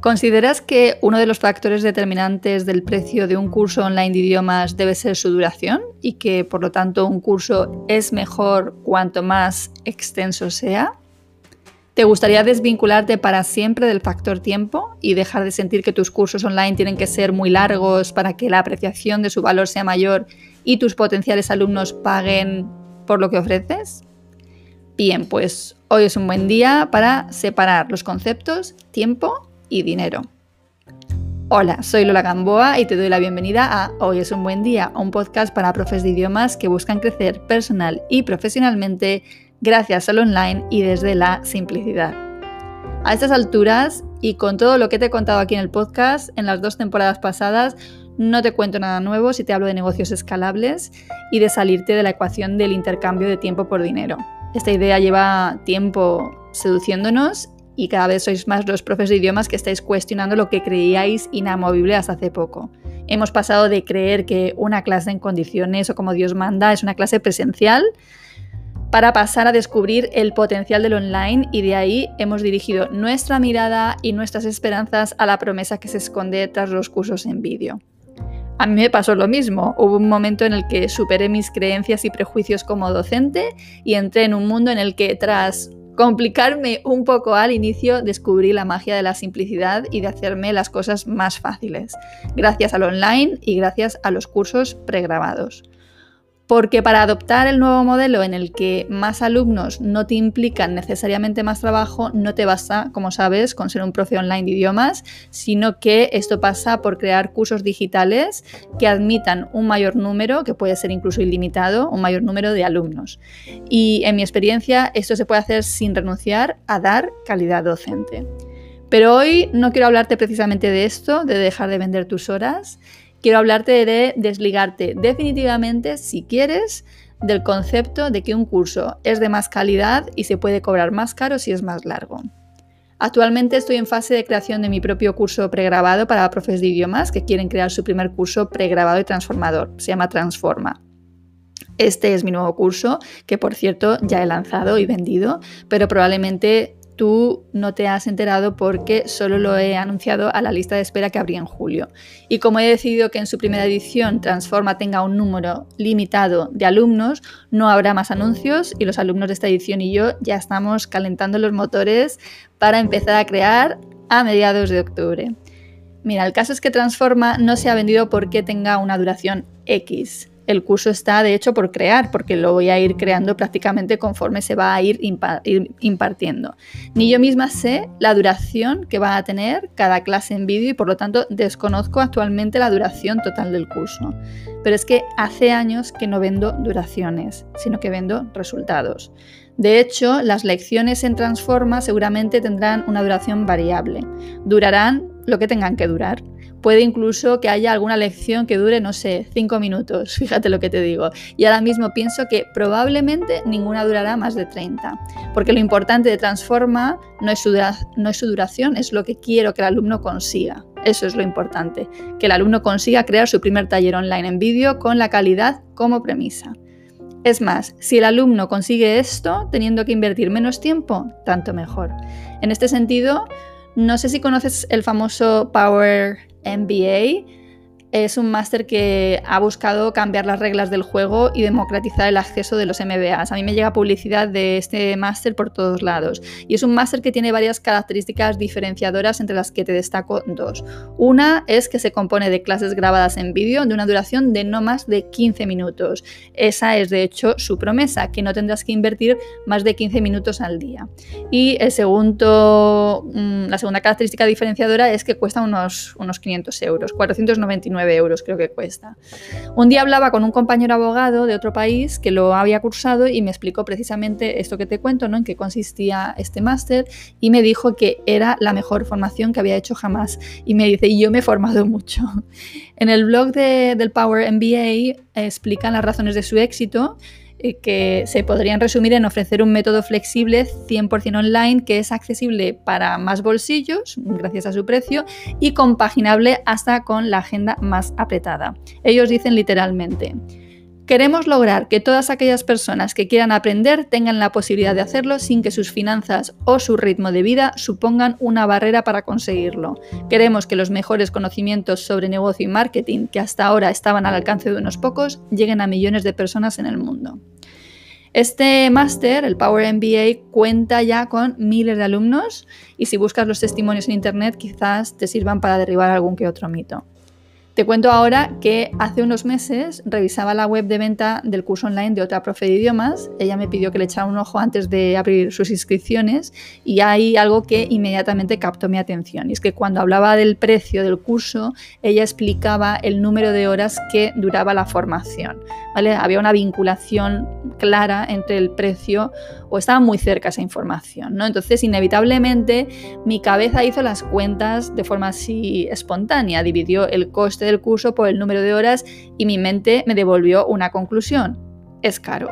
¿Consideras que uno de los factores determinantes del precio de un curso online de idiomas debe ser su duración y que por lo tanto un curso es mejor cuanto más extenso sea? ¿Te gustaría desvincularte para siempre del factor tiempo y dejar de sentir que tus cursos online tienen que ser muy largos para que la apreciación de su valor sea mayor y tus potenciales alumnos paguen por lo que ofreces? Bien, pues hoy es un buen día para separar los conceptos tiempo y dinero. Hola, soy Lola Gamboa y te doy la bienvenida a Hoy es un buen día, un podcast para profes de idiomas que buscan crecer personal y profesionalmente gracias al online y desde la simplicidad. A estas alturas y con todo lo que te he contado aquí en el podcast en las dos temporadas pasadas, no te cuento nada nuevo si te hablo de negocios escalables y de salirte de la ecuación del intercambio de tiempo por dinero. Esta idea lleva tiempo seduciéndonos y cada vez sois más los profes de idiomas que estáis cuestionando lo que creíais inamovible hasta hace poco. Hemos pasado de creer que una clase en condiciones o como Dios manda es una clase presencial para pasar a descubrir el potencial del online y de ahí hemos dirigido nuestra mirada y nuestras esperanzas a la promesa que se esconde tras los cursos en vídeo. A mí me pasó lo mismo, hubo un momento en el que superé mis creencias y prejuicios como docente y entré en un mundo en el que tras complicarme un poco al inicio, descubrí la magia de la simplicidad y de hacerme las cosas más fáciles, gracias al online y gracias a los cursos pregrabados porque para adoptar el nuevo modelo en el que más alumnos no te implican necesariamente más trabajo, no te basta, como sabes, con ser un profe online de idiomas, sino que esto pasa por crear cursos digitales que admitan un mayor número, que puede ser incluso ilimitado, un mayor número de alumnos. Y en mi experiencia, esto se puede hacer sin renunciar a dar calidad docente. Pero hoy no quiero hablarte precisamente de esto, de dejar de vender tus horas, quiero hablarte de desligarte definitivamente, si quieres, del concepto de que un curso es de más calidad y se puede cobrar más caro si es más largo. Actualmente estoy en fase de creación de mi propio curso pregrabado para profes de idiomas que quieren crear su primer curso pregrabado y transformador. Se llama Transforma. Este es mi nuevo curso, que por cierto ya he lanzado y vendido, pero probablemente tú no te has enterado porque solo lo he anunciado a la lista de espera que abrí en julio. Y como he decidido que en su primera edición Transforma tenga un número limitado de alumnos, no habrá más anuncios y los alumnos de esta edición y yo ya estamos calentando los motores para empezar a crear a mediados de octubre. Mira, el caso es que Transforma no se ha vendido porque tenga una duración X el curso está de hecho por crear, porque lo voy a ir creando prácticamente conforme se va a ir, impartiendo. Ni yo misma sé la duración que va a tener cada clase en vídeo y por lo tanto desconozco actualmente la duración total del curso. Pero es que hace años que no vendo duraciones, sino que vendo resultados. De hecho, las lecciones en Transforma seguramente tendrán una duración variable. Durarán lo que tengan que durar. Puede incluso que haya alguna lección que dure, no sé, cinco minutos, fíjate lo que te digo. Y ahora mismo pienso que probablemente ninguna durará más de 30, porque lo importante de Transforma no es su, no es su duración, es lo que quiero que el alumno consiga. Eso es lo importante, que el alumno consiga crear su primer taller online en vídeo con la calidad como premisa. Es más, si el alumno consigue esto teniendo que invertir menos tiempo, tanto mejor. En este sentido, no sé si conoces el famoso Power MBA es un máster que ha buscado cambiar las reglas del juego y democratizar el acceso de los MBAs. A mí me llega publicidad de este máster por todos lados. Y es un máster que tiene varias características diferenciadoras entre las que te destaco dos. Una es que se compone de clases grabadas en vídeo de una duración de no más de 15 minutos. Esa es de hecho su promesa, que no tendrás que invertir más de 15 minutos al día. Y el segundo, mm, la segunda característica diferenciadora es que cuesta unos, unos 500 euros, 499 99 euros creo que cuesta. Un día hablaba con un compañero abogado de otro país que lo había cursado y me explicó precisamente esto que te cuento, ¿no? En qué consistía este máster y me dijo que era la mejor formación que había hecho jamás. Y me dice, yo me he formado mucho. En el blog del Power MBA explican las razones de su éxito eh, que se podrían resumir en ofrecer un método flexible 100% online que es accesible para más bolsillos, gracias a su precio, y compaginable hasta con la agenda más apretada. Ellos dicen literalmente, Queremos lograr que todas aquellas personas que quieran aprender tengan la posibilidad de hacerlo sin que sus finanzas o su ritmo de vida supongan una barrera para conseguirlo. Queremos que los mejores conocimientos sobre negocio y marketing que hasta ahora estaban al alcance de unos pocos lleguen a millones de personas en el mundo. Este máster, el Power MBA, cuenta ya con miles de alumnos y si buscas los testimonios en Internet quizás te sirvan para derribar algún que otro mito. Te cuento ahora que hace unos meses revisaba la web de venta del curso online de otra profe de idiomas. Ella me pidió que le echara un ojo antes de abrir sus inscripciones y hay algo que inmediatamente captó mi atención. Y es que cuando hablaba del precio del curso, ella explicaba el número de horas que duraba la formación. ¿vale? Había una vinculación clara entre el precio o estaba muy cerca esa información. ¿no? Entonces, inevitablemente, mi cabeza hizo las cuentas de forma así espontánea, dividió el coste del curso por el número de horas y mi mente me devolvió una conclusión. Es caro.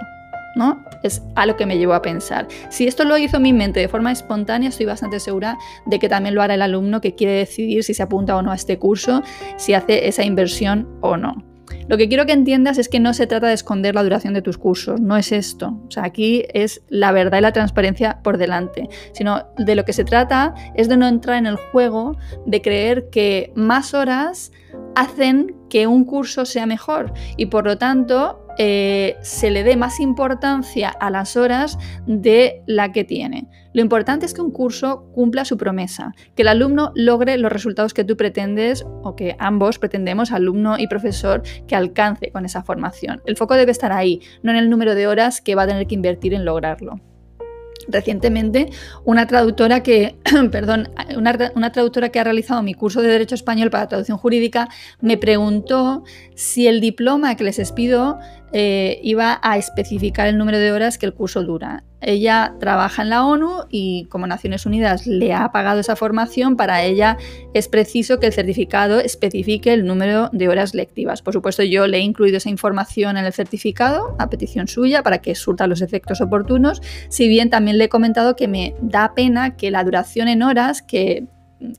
¿no? Es a lo que me llevó a pensar. Si esto lo hizo mi mente de forma espontánea, estoy bastante segura de que también lo hará el alumno que quiere decidir si se apunta o no a este curso, si hace esa inversión o no. Lo que quiero que entiendas es que no se trata de esconder la duración de tus cursos, no es esto. O sea, aquí es la verdad y la transparencia por delante, sino de lo que se trata es de no entrar en el juego de creer que más horas hacen que un curso sea mejor y por lo tanto eh, se le dé más importancia a las horas de la que tiene. Lo importante es que un curso cumpla su promesa, que el alumno logre los resultados que tú pretendes o que ambos pretendemos, alumno y profesor, que alcance con esa formación. El foco debe estar ahí, no en el número de horas que va a tener que invertir en lograrlo recientemente una traductora que, perdón, una, traductora que ha realizado mi curso de Derecho Español para traducción jurídica me preguntó si el diploma que les expido eh, iba a especificar el número de horas que el curso dura. Ella trabaja en la ONU y como Naciones Unidas le ha pagado esa formación, para ella es preciso que el certificado especifique el número de horas lectivas. Por supuesto, yo le he incluido esa información en el certificado a petición suya para que surta los efectos oportunos, si bien también le he comentado que me da pena que la duración en horas que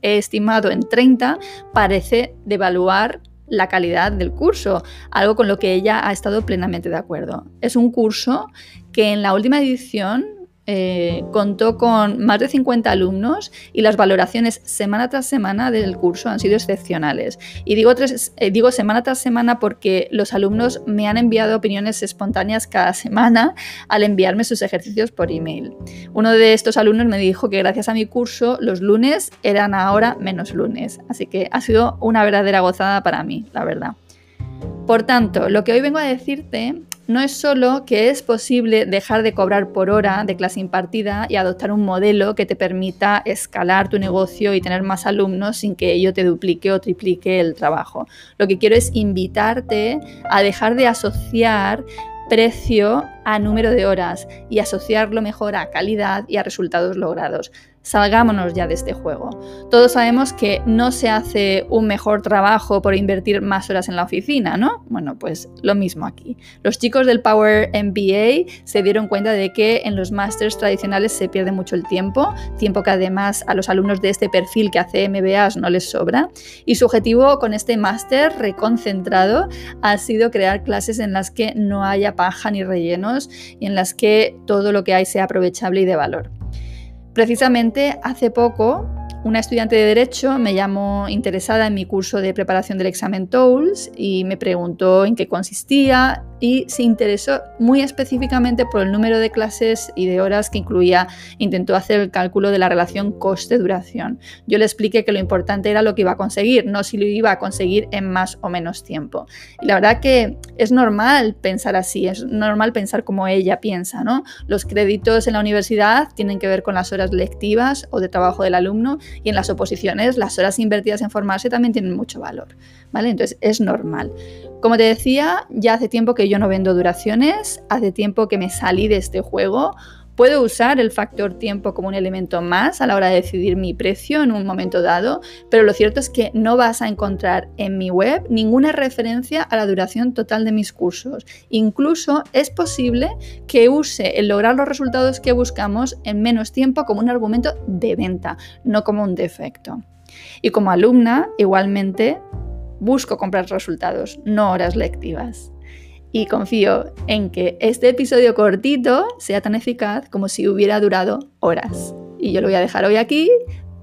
he estimado en 30 parece devaluar la calidad del curso, algo con lo que ella ha estado plenamente de acuerdo. Es un curso que en la última edición eh, contó con más de 50 alumnos y las valoraciones semana tras semana del curso han sido excepcionales. Y digo, eh, digo semana tras semana porque los alumnos me han enviado opiniones espontáneas cada semana al enviarme sus ejercicios por email. Uno de estos alumnos me dijo que gracias a mi curso los lunes eran ahora menos lunes. Así que ha sido una verdadera gozada para mí, la verdad. Por tanto, lo que hoy vengo a decirte no es solo que es posible dejar de cobrar por hora de clase impartida y adoptar un modelo que te permita escalar tu negocio y tener más alumnos sin que ello te duplique o triplique el trabajo. Lo que quiero es invitarte a dejar de asociar precio a número de horas y asociarlo mejor a calidad y a resultados logrados. Salgámonos ya de este juego. Todos sabemos que no se hace un mejor trabajo por invertir más horas en la oficina, ¿no? Bueno, pues lo mismo aquí. Los chicos del Power MBA se dieron cuenta de que en los másters tradicionales se pierde mucho el tiempo, tiempo que además a los alumnos de este perfil que hace MBAs no les sobra. Y su objetivo con este máster reconcentrado ha sido crear clases en las que no haya paja ni rellenos y en las que todo lo que hay sea aprovechable y de valor. Precisamente hace poco una estudiante de Derecho me llamó interesada en mi curso de preparación del examen TOLS y me preguntó en qué consistía, y se interesó muy específicamente por el número de clases y de horas que incluía. Intentó hacer el cálculo de la relación coste-duración. Yo le expliqué que lo importante era lo que iba a conseguir, no si lo iba a conseguir en más o menos tiempo. Y la verdad que es normal pensar así, es normal pensar como ella piensa, ¿no? Los créditos en la universidad tienen que ver con las horas lectivas o de trabajo del alumno y en las oposiciones las horas invertidas en formarse también tienen mucho valor, ¿vale? Entonces es normal. Como te decía, ya hace tiempo que yo no vendo duraciones, hace tiempo que me salí de este juego. Puedo usar el factor tiempo como un elemento más a la hora de decidir mi precio en un momento dado, pero lo cierto es que no vas a encontrar en mi web ninguna referencia a la duración total de mis cursos. Incluso es posible que use el lograr los resultados que buscamos en menos tiempo como un argumento de venta, no como un defecto. Y como alumna, igualmente, busco comprar resultados, no horas lectivas. Y confío en que este episodio cortito sea tan eficaz como si hubiera durado horas. Y yo lo voy a dejar hoy aquí,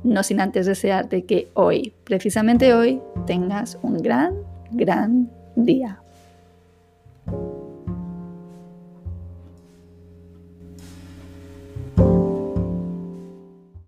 no sin antes desearte que hoy, precisamente hoy, tengas un gran, gran día.